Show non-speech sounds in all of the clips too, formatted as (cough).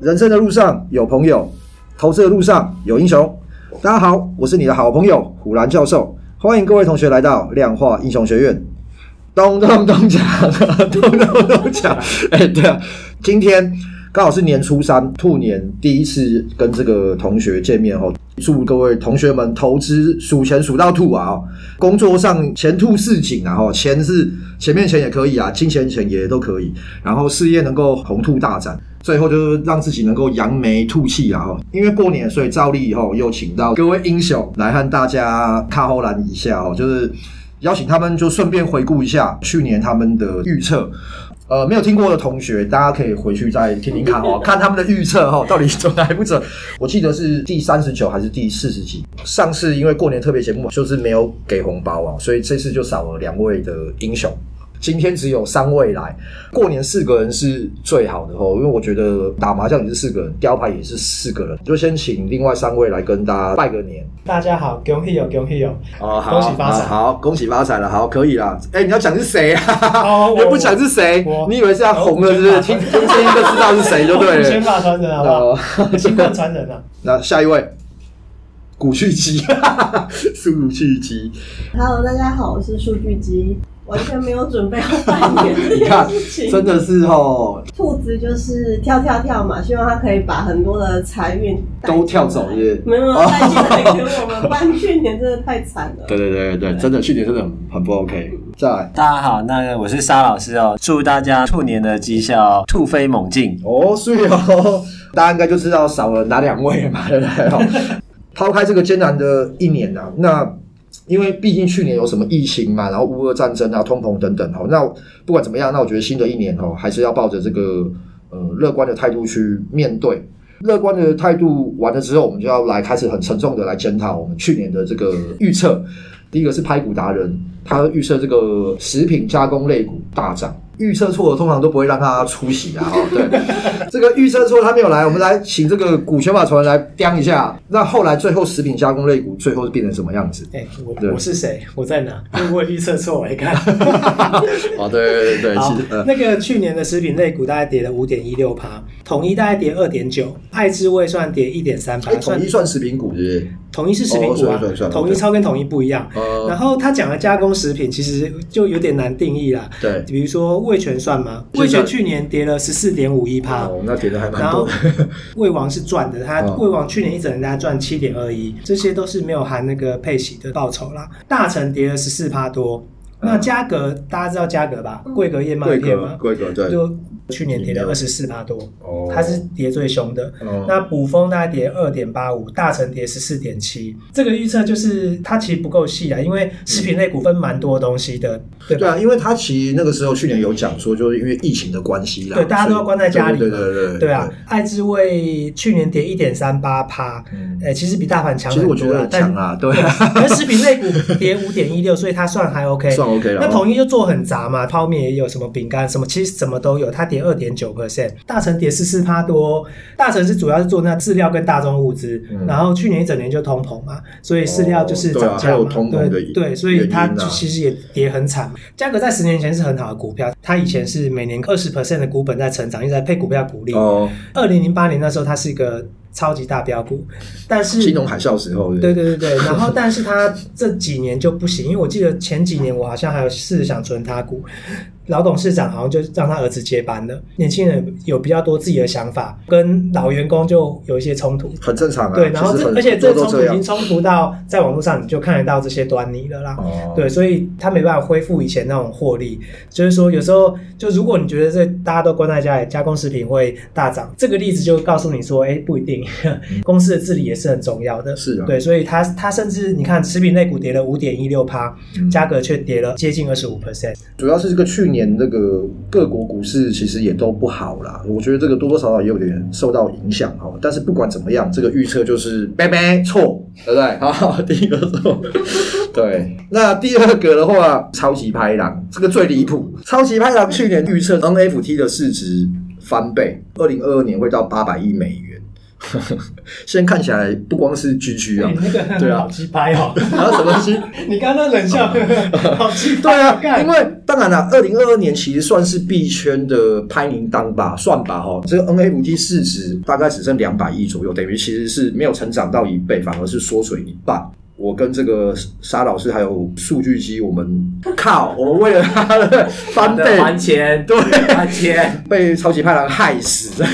人生的路上有朋友，投资的路上有英雄。大家好，我是你的好朋友虎兰教授，欢迎各位同学来到量化英雄学院。咚咚咚锵，咚咚咚锵。(laughs) 哎，对啊，今天刚好是年初三，兔年第一次跟这个同学见面哦。祝各位同学们投资数钱数到吐啊！工作上前兔似锦啊！哈，钱是前面钱也可以啊，金钱钱也都可以。然后事业能够鸿兔大展，最后就是让自己能够扬眉吐气啊！哈，因为过年，所以照例以后又请到各位英雄来和大家看后栏一下哦，就是邀请他们就顺便回顾一下去年他们的预测。呃，没有听过的同学，大家可以回去再听听看哦，(laughs) 看他们的预测哈，到底准还不准？我记得是第三十九还是第四十集。上次因为过年特别节目就是没有给红包啊，所以这次就少了两位的英雄。今天只有三位来，过年四个人是最好的哦，因为我觉得打麻将也是四个人，雕牌也是四个人，就先请另外三位来跟大家拜个年。大家好，恭喜哦，恭喜哦，哦，好，恭喜发财，好，恭喜发财了，好，可以啦。哎，你要讲是谁啊？哦，我不讲是谁，你以为是要红了是不是？听 (laughs) 听声音就知道是谁就对了。先发传人好不好？新冠传人啊。(laughs) 那下一位，古巨基，数据机。Hello，大家好，我是数据机。完全没有准备要拜年这件 (laughs) 事情，真的是哦。兔子就是跳跳跳嘛，希望它可以把很多的财运都跳走是，没有带进来给我们。不然去年真的太惨了。对对对对，真的去年真的很很不 OK。再来，大家好，那我是沙老师哦，祝大家兔年的绩效突飞猛进哦。所以哦，大家应该就知道少了哪两位嘛，对不对？(laughs) 抛开这个艰难的一年啊，那。因为毕竟去年有什么疫情嘛，然后乌俄战争啊、通膨等等哈，那不管怎么样，那我觉得新的一年哈，还是要抱着这个呃乐观的态度去面对。乐观的态度完了之后，我们就要来开始很沉重的来检讨我们去年的这个预测。第一个是拍股达人，他预测这个食品加工类股大涨。预测错的，通常都不会让他出席啊！哦，对，(laughs) 这个预测错他没有来，我们来请这个股权法传来掂一下。那后来最后食品加工类股最后是变成什么样子？哎、欸，我我是谁？我在哪？会不会预测错？我来看。哦，对对对，好，那个去年的食品类股大概跌了五点一六趴，统一大概跌二点九，爱之味算跌一点三八。统一算食品股是不是？统一是食品股啊，统一超跟统一不一样。哦、然后他讲的加工食品其实就有点难定义啦。对，比如说味全算吗？味全去年跌了十四点五一趴，哦，那跌的还蛮多。然后 (laughs) 味王是赚的，他味王去年一整年大概赚七点二一，这些都是没有含那个配息的报酬啦。大成跌了十四趴多，那嘉格大家知道嘉格吧？桂格燕麦片吗？桂格对。就去年跌了二十四趴多，哦，它是跌最凶的。哦、那补风大概跌二点八五，大成跌十四点七。这个预测就是它其实不够细啊，因为食品类股份蛮多东西的，对对啊，因为它其实那个时候去年有讲说，就是因为疫情的关系啦，对，大家都要关在家里，对对对对，对啊。爱之味去年跌一点三八趴，哎，其实比大盘强很多，其实我觉得强啊，对。而食品类股跌五点一六，所以它算还 OK，算 OK 了。那统一就做很杂嘛，泡面也有什么饼干什么，其实什么都有，它跌二点九 percent。大成跌十四趴多，大成是主要是做那饲料跟大宗物资，嗯、然后去年一整年就通膨嘛，所以饲料就是涨价嘛，对对，所以它其实也跌很惨。价格在十年前是很好的股票，它以前是每年二十 percent 的股本在成长，一直在配股票股利。哦，二零零八年那时候它是一个超级大标股，但是金融海啸时候，对对对对，(laughs) 然后但是它这几年就不行，因为我记得前几年我好像还有试着想存它股。老董事长好像就让他儿子接班了，年轻人有比较多自己的想法，跟老员工就有一些冲突，很正常啊。对，然后这而且这冲突已经冲突到在网络上你就看得到这些端倪了啦。哦。对，所以他没办法恢复以前那种获利，就是说有时候就如果你觉得这大家都关在家里，加工食品会大涨，这个例子就告诉你说，哎，不一定，(laughs) 公司的治理也是很重要的。是的。对，所以它它甚至你看食品类股跌了五点一六趴，价格却跌了接近二十五 percent，主要是这个去年。这个各国股市其实也都不好啦，我觉得这个多多少少也有点受到影响哈。但是不管怎么样，这个预测就是拜拜错，对不对？好，第一个错。对，那第二个的话，超级拍档这个最离谱。超级拍档去年预测 NFT 的市值翻倍，二零二二年会到八百亿美元。(laughs) 现在看起来不光是 GG 啊，那个对啊，好鸡掰哦。然后什么东西？你刚刚冷笑，(laughs) 好鸡掰。对啊，因为当然了，二零二二年其实算是币圈的拍铃铛吧，算吧哈。这个 NFT 市值大概只剩两百亿左右，等于其实是没有成长到一倍，反而是缩水一半。我跟这个沙老师还有数据机，我们靠，我们为了他的翻倍还钱，对，还钱，被超级派郎害死。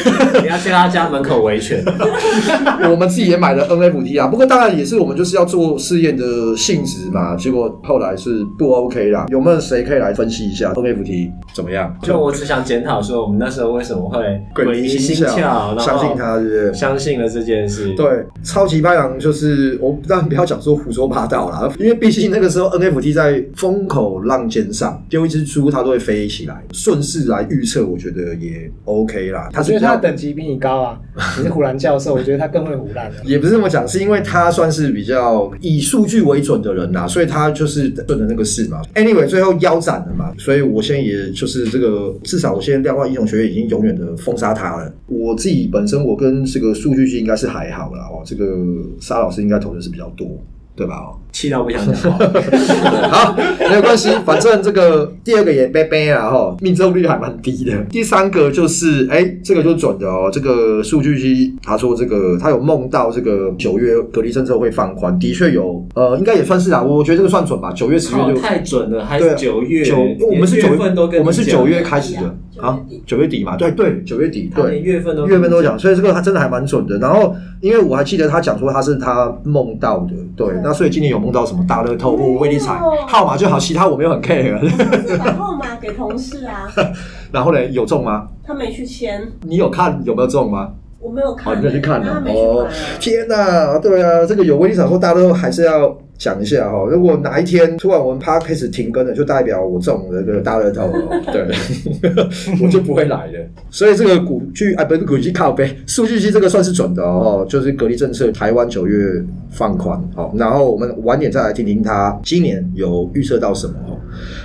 你要去他家门口维权。(laughs) 我们自己也买了 NFT 啊，不过当然也是我们就是要做试验的性质嘛。结果后来是不 OK 啦。有没有谁可以来分析一下 NFT 怎么样？就我只想检讨说，我们那时候为什么会鬼迷心窍，相信他，是不是？相信了这件事。对，超级派郎就是我，当然不要讲说。胡说八道啦，因为毕竟那个时候 NFT 在风口浪尖上，丢一只猪它都会飞起来。顺势来预测，我觉得也 OK 啦。他觉得他的等级比你高啊，(laughs) 你是胡兰教授，我觉得他更会胡乱。也不是这么讲，是因为他算是比较以数据为准的人呐，所以他就是顺着那个势嘛。Anyway，最后腰斩了嘛，所以我现在也就是这个，至少我现在量化英雄学院已经永远的封杀他了。我自己本身我跟这个数据系应该是还好啦。哦，这个沙老师应该投的是比较多。对吧？哦，气到不想讲话。(laughs) 好，没有关系，反正这个第二个也背背啊，哈，命中率还蛮低的。第三个就是，哎，这个就准的哦。这个数据机他说，这个他有梦到这个九月隔离政策会放宽，的确有，呃，应该也算是啊。我觉得这个算准吧。九月、十月就太准了，还是九月？九，我们是九月份都跟，我们是九月开始的。啊，九月底嘛，对对，九月底，对，月份都月份都讲，所以这个他真的还蛮准的。然后，因为我还记得他讲说他是他梦到的，对，那所以今年有梦到什么大乐透或威力彩号码就好，其他我没有很 care。把号码给同事啊，(laughs) 然后呢，有中吗？他没去签，你有看有没有中吗？我没有看，你没去看呢？哦，天哪，对啊，这个有威力彩或大乐透还是要。讲一下哈，如果哪一天突然我们 Podcast 停更了，就代表我中了这个大乐透了，(laughs) 对，(laughs) 我就不会来了。所以这个股据啊，不是股据靠背，数据机这个算是准的哦，就是隔离政策，台湾九月放宽，好，然后我们晚点再来听听他今年有预测到什么。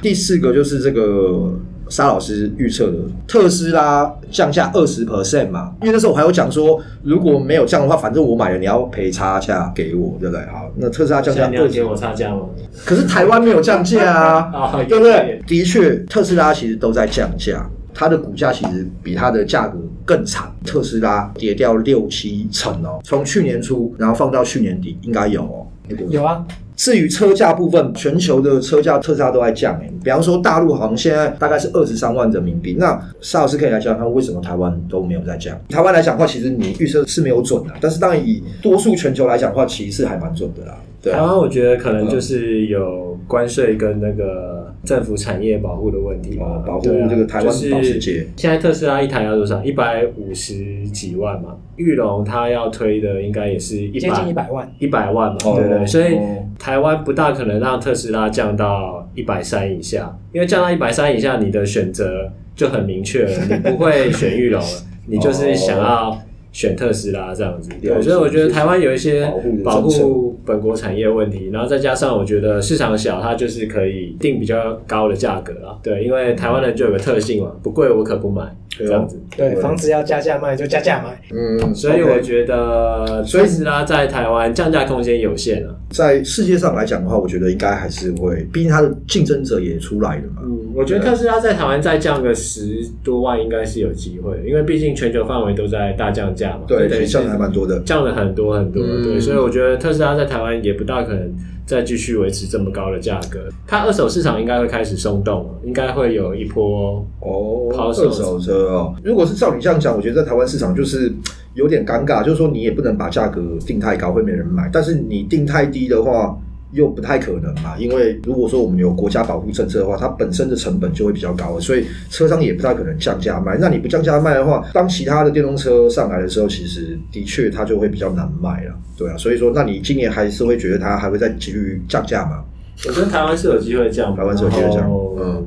第四个就是这个。沙老师预测的特斯拉降价二十 percent 嘛，因为那时候我还有讲说，如果没有降的话，反正我买了，你要赔差价给我，对不对？好，那特斯拉降价，你要给我差价吗？可是台湾没有降价啊，(laughs) 对不对？的确，特斯拉其实都在降价，它的股价其实比它的价格更惨，特斯拉跌掉六七成哦，从去年初然后放到去年底，应该有哦，有啊。至于车价部分，全球的车价特斯拉都在降诶。比方说大陆好像现在大概是二十三万人民币。那沙老师可以来讲看为什么台湾都没有在降？台湾来讲的话，其实你预测是没有准的，但是当然以多数全球来讲的话，其实是还蛮准的啦。对啊，台湾我觉得可能就是有关税跟那个政府产业保护的问题嘛，保护这个台湾保时捷。现在特斯拉一台要多少？一百五十几万嘛。玉龙它要推的应该也是一百，接近一百万，一百万嘛，对不对？所以。台湾不大可能让特斯拉降到一百三以下，因为降到一百三以下，你的选择就很明确了，你不会选玉龙了，你就是想要选特斯拉这样子。对，所以我觉得台湾有一些保护本国产业问题，然后再加上我觉得市场小，它就是可以定比较高的价格啊。对，因为台湾人就有个特性嘛，不贵我可不买。这样子，对，房子要加价卖就加价卖，嗯，所以我觉得特斯拉在台湾降价空间有限啊。在世界上来讲的话，我觉得应该还是会，毕竟它的竞争者也出来了嘛。嗯，我觉得特斯拉在台湾再降个十多万，应该是有机会，因为毕竟全球范围都在大降价嘛。对，对，降的还蛮多的，降了很多很多。嗯、对，所以我觉得特斯拉在台湾也不大可能。再继续维持这么高的价格，它二手市场应该会开始松动，应该会有一波哦，二手车哦。如果是照你这样讲，我觉得在台湾市场就是有点尴尬，就是说你也不能把价格定太高，会没人买；但是你定太低的话。又不太可能嘛，因为如果说我们有国家保护政策的话，它本身的成本就会比较高，所以车商也不太可能降价卖。那你不降价卖的话，当其他的电动车上来的时候，其实的确它就会比较难卖了，对啊。所以说，那你今年还是会觉得它还会再继续降价吗？我觉得台湾是有机会降，台湾是有机会降。嗯，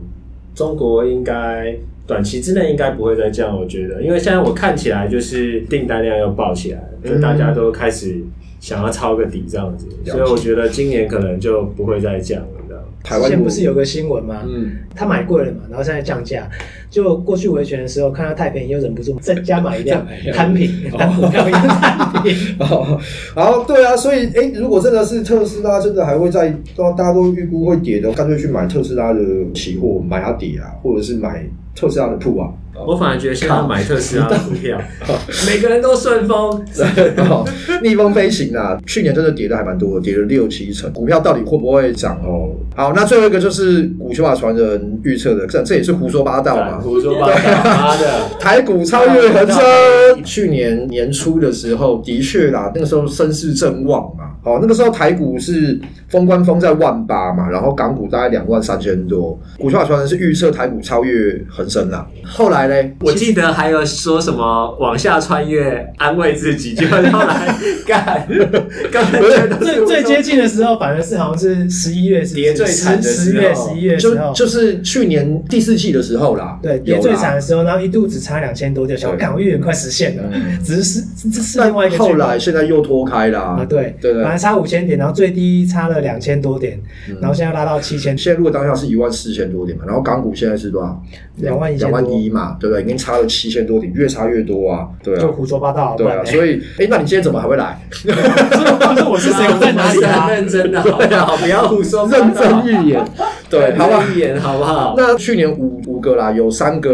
中国应该短期之内应该不会再降，我觉得，因为现在我看起来就是订单量又爆起来了，就大家都开始。想要抄个底这样子，所以我觉得今年可能就不会再降了。台湾之前不是有个新闻吗？嗯，他买贵了嘛，然后现在降价，就过去维权的时候看到太便宜，又忍不住再加买一辆 (laughs) 摊平，当股票一样摊平。(laughs) 哦，好，对啊，所以哎，如果真的是特斯拉，真的还会在，大家都预估会跌的，干脆去买特斯拉的期货，买它跌啊，或者是买特斯拉的 put 啊。我反而觉得现在买特斯拉的股票，(laughs) 每个人都顺风，(laughs) 逆风飞行啊！去年真的跌的还蛮多，跌了六七成。股票到底会不会涨哦？好，那最后一个就是古球法传人预测的，这这也是胡说八道嘛？胡说八道，的 (laughs) 台股超越恒生。去年年初的时候，的确啦，那个时候声势正旺嘛。哦，那个时候台股是封关封在万八嘛，然后港股大概两万三千多。古球法传人是预测台股超越恒生啦。后来。我记得还有说什么往下穿越，安慰自己，就 (laughs) 后来干，最最接近的时候，反而是好像是十一月是，跌最惨的十月十一月就就是去年第四季的时候啦，对，跌最惨的时候，然后一度只差两千多，就想看我预言快实现了，只是这是另外一个。后来现在又拖开了啊，对。对对，本来差五千点，然后最低差了两千多点，然后现在拉到七千，现在如果当下是一万四千多点嘛，然后港股现在是多少？两万一两万一嘛。对不对？已经差了七千多点，越差越多啊！对啊，就胡说八道。对啊，所以，哎，那你今天怎么还会来？我是谁？我在哪里啊？认真的，(laughs) 对啊，不要胡说，认真预言。对，好不好？预言好不好？那去年五五个啦，有三个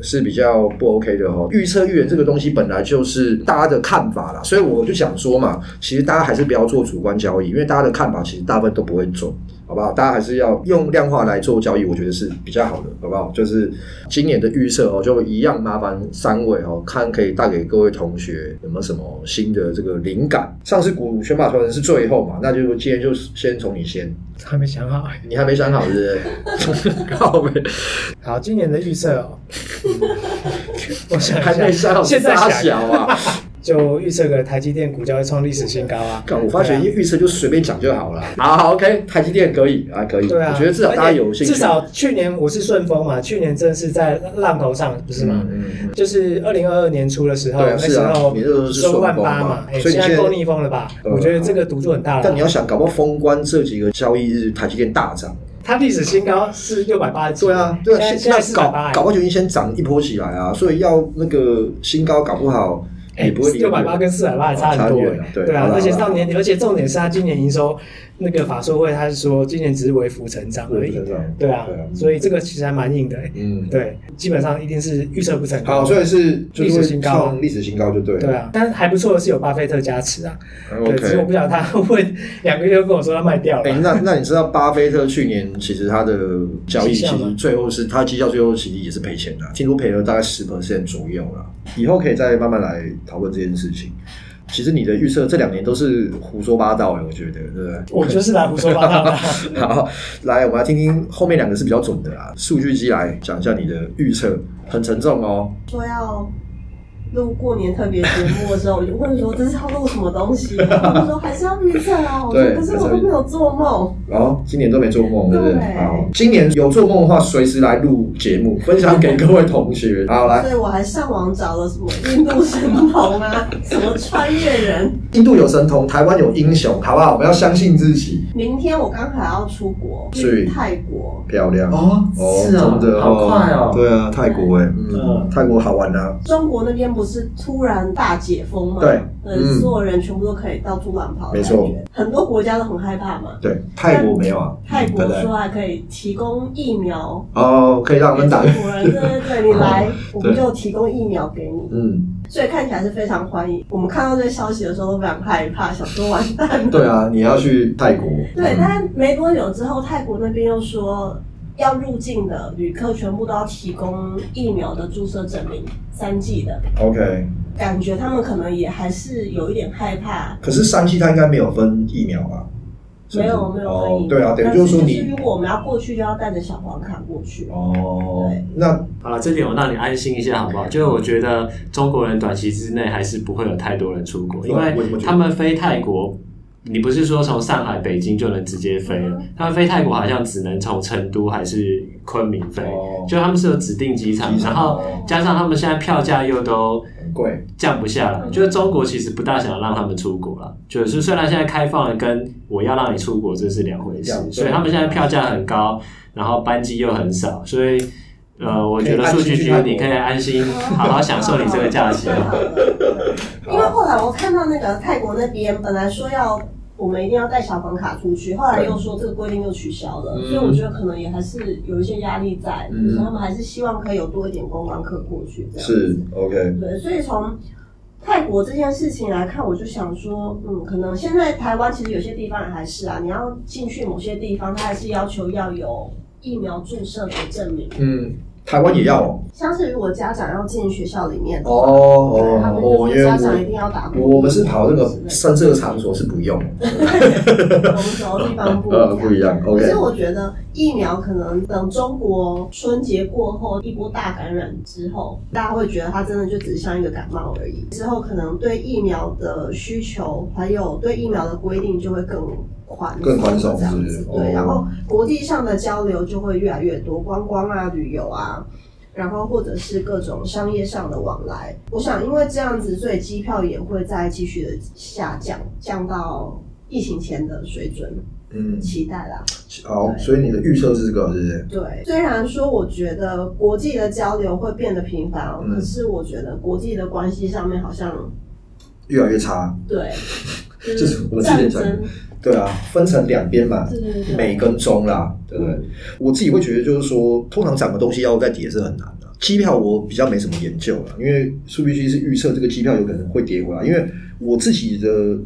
是比较不 OK 的哦。预测预言这个东西本来就是大家的看法啦，所以我就想说嘛，其实大家还是不要做主观交易，因为大家的看法其实大部分都不会准。好不好？大家还是要用量化来做交易，我觉得是比较好的，好不好？就是今年的预测哦，就一样麻烦三位哦，看可以带给各位同学有没有什么新的这个灵感。上次股选法传人是最后嘛，那就今天就先从你先，还没想好，你还没想好是不是？(laughs) 好，今年的预测哦，(laughs) 我想还没想好，现在小啊。就预测个台积电股价会创历史新高啊！我发觉预测就随便讲就好了。好好，OK，台积电可以啊，可以。对啊，我觉得至少大家有兴趣。至少去年我是顺风嘛，去年真是在浪头上，不是吗？就是二零二二年初的时候，那时候收万八嘛，所以现在够逆风了吧？我觉得这个赌注很大了。但你要想，搞不好封关这几个交易日，台积电大涨，它历史新高是六百八。对啊，对啊，现在是搞搞不好就先涨一波起来啊，所以要那个新高搞不好。哎，六百八跟四百八还差很多，对啊，而且到年底，而且重点是他今年营收。那个法说会，他是说今年只是微幅成长而已，对啊，所以这个其实还蛮硬的，嗯，对，基本上一定是预测不成功。好，所以是历史新高，历史新高就对。对啊，但是还不错的是有巴菲特加持啊，对，只是我不晓得他 (laughs) 会两个月跟我说他卖掉了。哎，那 (laughs) 那你知道巴菲特去年其实他的交易其实最后是他绩效最后其实也是赔钱的，听说赔了大概十 percent 左右了。以后可以再慢慢来讨论这件事情。其实你的预测这两年都是胡说八道哎，我觉得，对不对？我就是来胡说八道的。(laughs) 好，来，我们来听听后面两个是比较准的啦。数据机来讲一下你的预测，很沉重哦。说要。录过年特别节目的时候，我就问说：“这是要录什么东西？” (laughs) 他们说：“还是要预测啊。(laughs) ”我说：“可是我都没有做梦。”哦，今年都没做梦，对不对？好，今年有做梦的话，随时来录节目，分享给各位同学。好，来。所以我还上网找了什么印度神童啊，(laughs) 什么穿越人。印度有神童，台湾有英雄，好不好？我们要相信自己。明天我刚好要出国，去泰国。漂亮哦，是啊，好快哦。对啊，泰国哎，嗯，泰国好玩啊。中国那边。不是突然大解封吗？对，嗯，所有人全部都可以到处乱跑。没错，很多国家都很害怕嘛。对，泰国没有啊。泰国说还可以提供疫苗哦，可以让我们打。中国人对对对，你来，(laughs) 我们就提供疫苗给你。嗯，所以看起来是非常欢迎。我们看到这个消息的时候都非常害怕，想说完蛋。对啊，你要去泰国。对，但没多久之后，泰国那边又说。要入境的旅客全部都要提供疫苗的注射证明，三剂的。OK，感觉他们可能也还是有一点害怕。可是三剂他应该没有分疫苗吧？没有，没有分疫苗。对啊，等于就是说你，如果我们要过去，就要带着小黄卡过去。哦，对，那好了，这点我让你安心一下，好不好？就是我觉得中国人短期之内还是不会有太多人出国，因为他们飞泰国。你不是说从上海、北京就能直接飞了？他们飞泰国好像只能从成都还是昆明飞，就他们是有指定机场，然后加上他们现在票价又都贵，降不下来。就是中国其实不大想让他们出国了，就是虽然现在开放了，跟我要让你出国这是两回事，所以他们现在票价很高，然后班机又很少，所以呃，我觉得数据局你可以安心好好享受你这个假期。(laughs) 因为后来我看到那个泰国那边本来说要。我们一定要带小黄卡出去，后来又说这个规定又取消了，所以我觉得可能也还是有一些压力在，就是他们还是希望可以有多一点观光客过去这样。是 OK。对，所以从泰国这件事情来看，我就想说，嗯，可能现在台湾其实有些地方也还是啊，你要进去某些地方，它还是要求要有疫苗注射的证明。嗯。台湾也要哦，像是如果家长要进学校里面哦哦，他们就是家长一定要打。我们是跑那个深色场所是不用，我们走的地方不一样。(laughs) 不一样。OK。可是我觉得疫苗可能等中国春节过后一波大感染之后，大家会觉得它真的就只是像一个感冒而已。之后可能对疫苗的需求还有对疫苗的规定就会更宽，更宽松这样子。对，然后国际上的交流就会越来越多，观光啊、旅游啊。然后或者是各种商业上的往来，我想因为这样子，所以机票也会再继续的下降，降到疫情前的水准。嗯，期待啦。好，所以你的预测是这个，是不是？对，虽然说我觉得国际的交流会变得频繁，可是我觉得国际的关系上面好像越来越差。对，(laughs) 就是我之前讲。对啊，分成两边嘛，美跟中啦，对不对？我自己会觉得，就是说，通常涨的东西要再跌是很难的。机票我比较没什么研究了，因为数据其实是预测这个机票有可能会跌回来。因为我自己的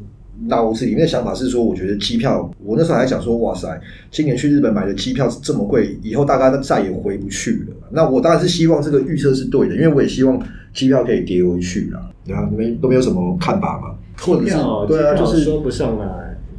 脑子里面的想法是说，我觉得机票，我那时候还想说，哇塞，今年去日本买的机票是这么贵，以后大概都再也回不去了。那我当然是希望这个预测是对的，因为我也希望机票可以跌回去啦。然后你们都没有什么看法吗？或者是对啊，就是说不上来。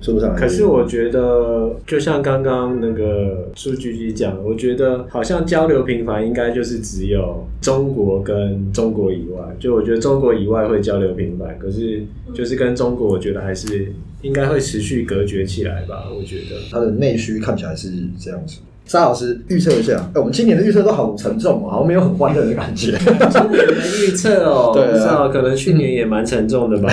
说不上来。可是我觉得，就像刚刚那个数据局讲，我觉得好像交流频繁，应该就是只有中国跟中国以外。就我觉得中国以外会交流频繁，可是就是跟中国，我觉得还是应该会持续隔绝起来吧。我觉得它的内需看起来是这样子。沙老师预测一下，哎、欸，我们今年的预测都好沉重哦，好像没有很欢乐的感觉。(laughs) 今年的预测哦，(laughs) 对啊，可能去年也蛮沉重的吧。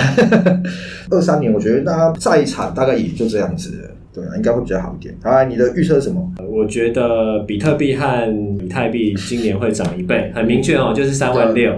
(laughs) 二三年，我觉得大家再惨，大概也就这样子。对啊，应该会比较好一点。好，你的预测是什么？我觉得比特币和以太币今年会涨一倍，很明确哦，就是三万六。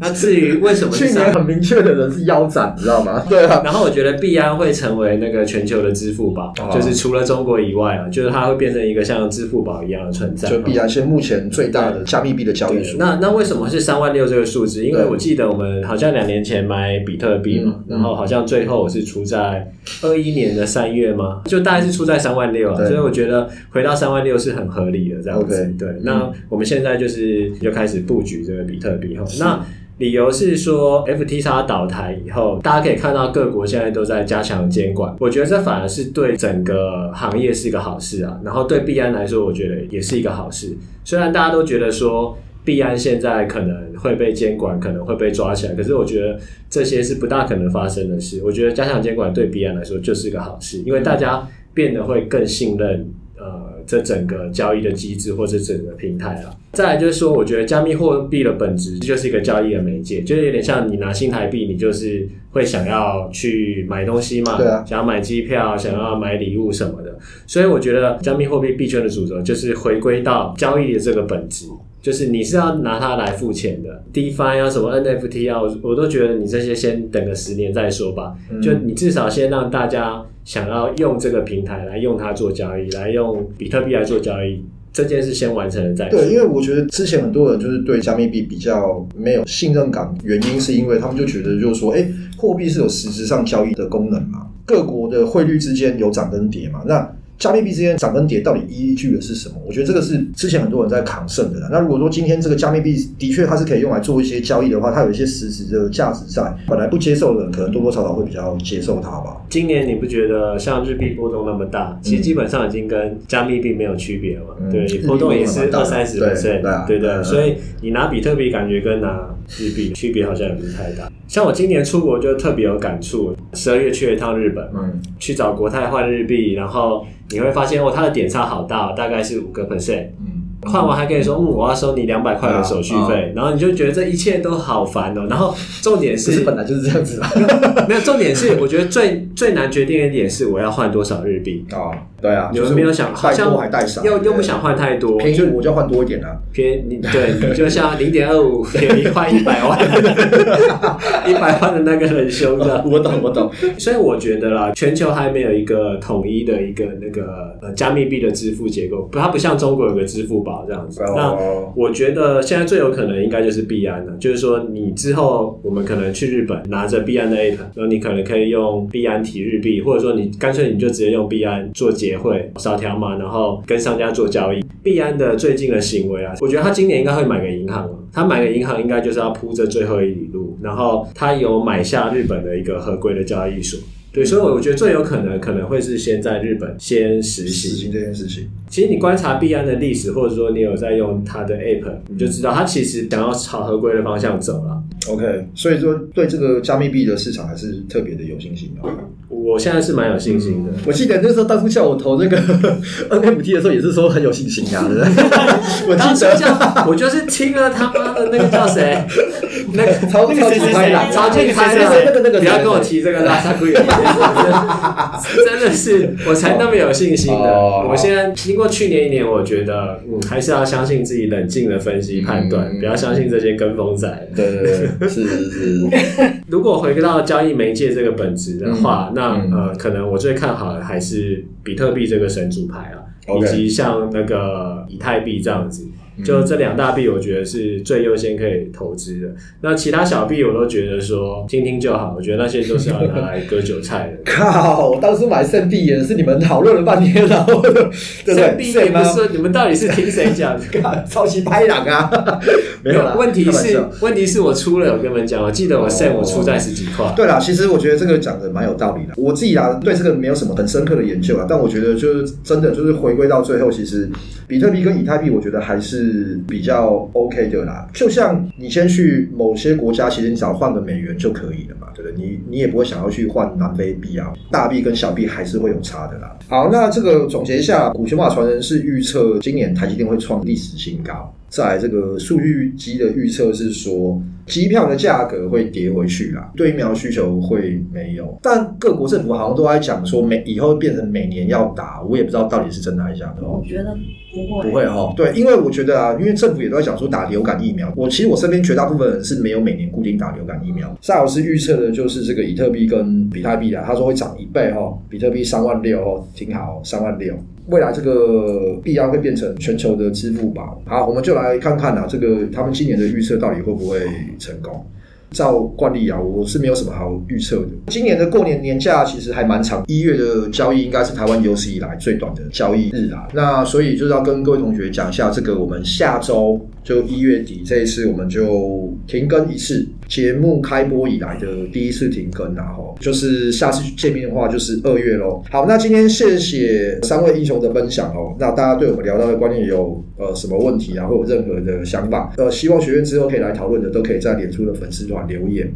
那至于为什么 (laughs) 去年很明确的人是腰斩，你知道吗？对啊。然后我觉得币安会成为那个全球的支付宝，就是除了中国以外啊，就是它会变成一个像支付宝一样的存在。就币安是目前最大的加密币的交易数。那那为什么是三万六这个数字？因为我记得我们好像两年前买比特币嘛，然后好像最后我是出在二一年的三月嘛，就大。大概是出在三万六啊，所以我觉得回到三万六是很合理的这样子。对，那我们现在就是就开始布局这个比特币哈。那理由是说，FTX 倒台以后，大家可以看到各国现在都在加强监管，我觉得这反而是对整个行业是一个好事啊。然后对币安来说，我觉得也是一个好事。虽然大家都觉得说。币安现在可能会被监管，可能会被抓起来，可是我觉得这些是不大可能发生的事。我觉得加强监管对币安来说就是一个好事，因为大家变得会更信任呃这整个交易的机制或者整个平台了。再来就是说，我觉得加密货币的本质就是一个交易的媒介，就是有点像你拿新台币，你就是会想要去买东西嘛，对啊，想要买机票，想要买礼物什么的。所以我觉得加密货币币圈的主轴就是回归到交易的这个本质。就是你是要拿它来付钱的，DeFi 啊，什么 NFT 啊，我我都觉得你这些先等个十年再说吧。嗯、就你至少先让大家想要用这个平台来用它做交易，来用比特币来做交易，这件事先完成了再说。对，因为我觉得之前很多人就是对加密币比较没有信任感，原因是因为他们就觉得就是说，哎、欸，货币是有实质上交易的功能嘛，各国的汇率之间有涨跟跌嘛，那。加密币之间涨跟跌到底依据的是什么？我觉得这个是之前很多人在扛胜的。那如果说今天这个加密币的确它是可以用来做一些交易的话，它有一些实质的价值在，本来不接受的人可能多多少少会比较接受它吧。今年你不觉得像日币波动那么大，其实基本上已经跟加密币没有区别了嘛？嗯、对，波动也是二三十 percent，对。所以你拿比特币感觉跟拿日币区别好像也不是太大。像我今年出国就特别有感触，十二月去了一趟日本去找国泰换日币，然后你会发现哦，它的点差好大，大概是五个 percent。嗯换完还跟你说，嗯，我要收你两百块的手续费，然后你就觉得这一切都好烦哦。然后重点是，本来就是这样子嘛。(laughs) 没有重点是，我觉得最最难决定的一点是，我要换多少日币啊？对啊，有没有想好像还带少，又又不想换太多，便宜我就换多一点啊。便宜你对你就像零点二五便宜换一百万，一百万的那个很凶的。(laughs) 我懂我懂。(laughs) 所以我觉得啦，全球还没有一个统一的一个那个呃加密币的支付结构，不，它不像中国有个支付宝这样子。那我觉得现在最有可能应该就是币安了，就是说你之后我们可能去日本拿着币安的 app，然后你可能可以用币安提日币，或者说你干脆你就直接用币安做结。会扫条码，然后跟商家做交易。币安的最近的行为啊，我觉得他今年应该会买个银行了。他买个银行应该就是要铺这最后一里路，然后他有买下日本的一个合规的交易所。对，所以我觉得最有可能可能会是先在日本先实行这件事情。其实你观察币安的历史，或者说你有在用它的 app，你就知道它其实想要朝合规的方向走了。OK，所以说对这个加密币的市场还是特别的有信心的。我现在是蛮有信心的。我记得那时候当初叫我投那个 (laughs) NFT 的时候，也是说很有信心啊，对不对？(laughs) 我记得，我就是听了他妈的那个叫谁，(laughs) 那个曹那个谁谁谁，曹俊开的那个那个，不要跟我提这个拉萨龟，真的是我才那么有信心的。我现在经过去年一年，我觉得嗯，还是要相信自己冷静的分析判断，不要相信这些跟风仔。对对对，是是是。(laughs) 如果回到交易媒介这个本质的话，那呃，可能我最看好的还是比特币这个神主牌啊.以及像那个以太币这样子。就这两大币，我觉得是最优先可以投资的。那其他小币，我都觉得说听听就好。我觉得那些都是要拿来割韭菜的。(laughs) 靠！我当初买圣币也是你们讨论了半天，然后对圣币也不是你们到底是听谁讲的？(laughs) 超级拍档啊！没有啦。问题是问题是我出了，我跟你们讲，我记得我圣我出在十几块。对啦，其实我觉得这个讲的蛮有道理的。我自己啊，对这个没有什么很深刻的研究啊，但我觉得就是真的就是回归到最后，其实比特币跟以太币，我觉得还是。是比较 OK 的啦，就像你先去某些国家，其实你只要换个美元就可以了嘛，对不对？你你也不会想要去换南非币啊，大币跟小币还是会有差的啦。好，那这个总结一下，古权法传人是预测今年台积电会创历史新高。在这个数据机的预测是说，机票的价格会跌回去啦，对疫苗需求会没有。但各国政府好像都在讲说，每以后变成每年要打，我也不知道到底是真的还是假的哦。我觉得不会，不会哈。对，因为我觉得啊，因为政府也都在讲说打流感疫苗。我其实我身边绝大部分人是没有每年固定打流感疫苗。赛老师预测的就是这个比特币跟比特币啊，他说会涨一倍哈，比特币三万六哦，挺好，三万六。未来这个币安会变成全球的支付宝。好，我们就来看看啊，这个他们今年的预测到底会不会成功？照惯例啊，我是没有什么好预测的。今年的过年年假其实还蛮长，一月的交易应该是台湾有史以来最短的交易日啊。那所以就是要跟各位同学讲一下，这个我们下周就一月底这一次我们就停更一次。节目开播以来的第一次停更啊，吼，就是下次见面的话就是二月喽。好，那今天谢谢三位英雄的分享哦。那大家对我们聊到的观念有呃什么问题啊，或有任何的想法，呃，希望学院之后可以来讨论的，都可以在脸书的粉丝团留言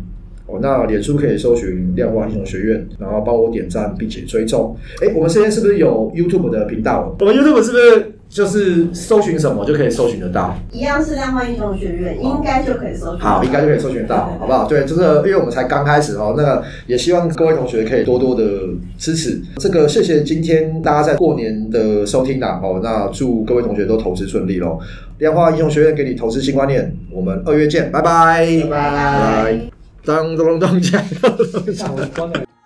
哦。那脸书可以搜寻量化英雄学院，然后帮我点赞并且追踪。哎，我们现在是不是有 YouTube 的频道？我们 YouTube 是不是？就是搜寻什么就可以搜寻得到，一样是量化英雄学院，应该就可以搜寻。好，应该就可以搜寻到，好不好？对，就是因为我们才刚开始哦，那个也希望各位同学可以多多的支持。这个谢谢今天大家在过年的收听啦，哦，那祝各位同学都投资顺利喽。量化英雄学院给你投资新观念，我们二月见，拜拜，拜拜。当当当锵。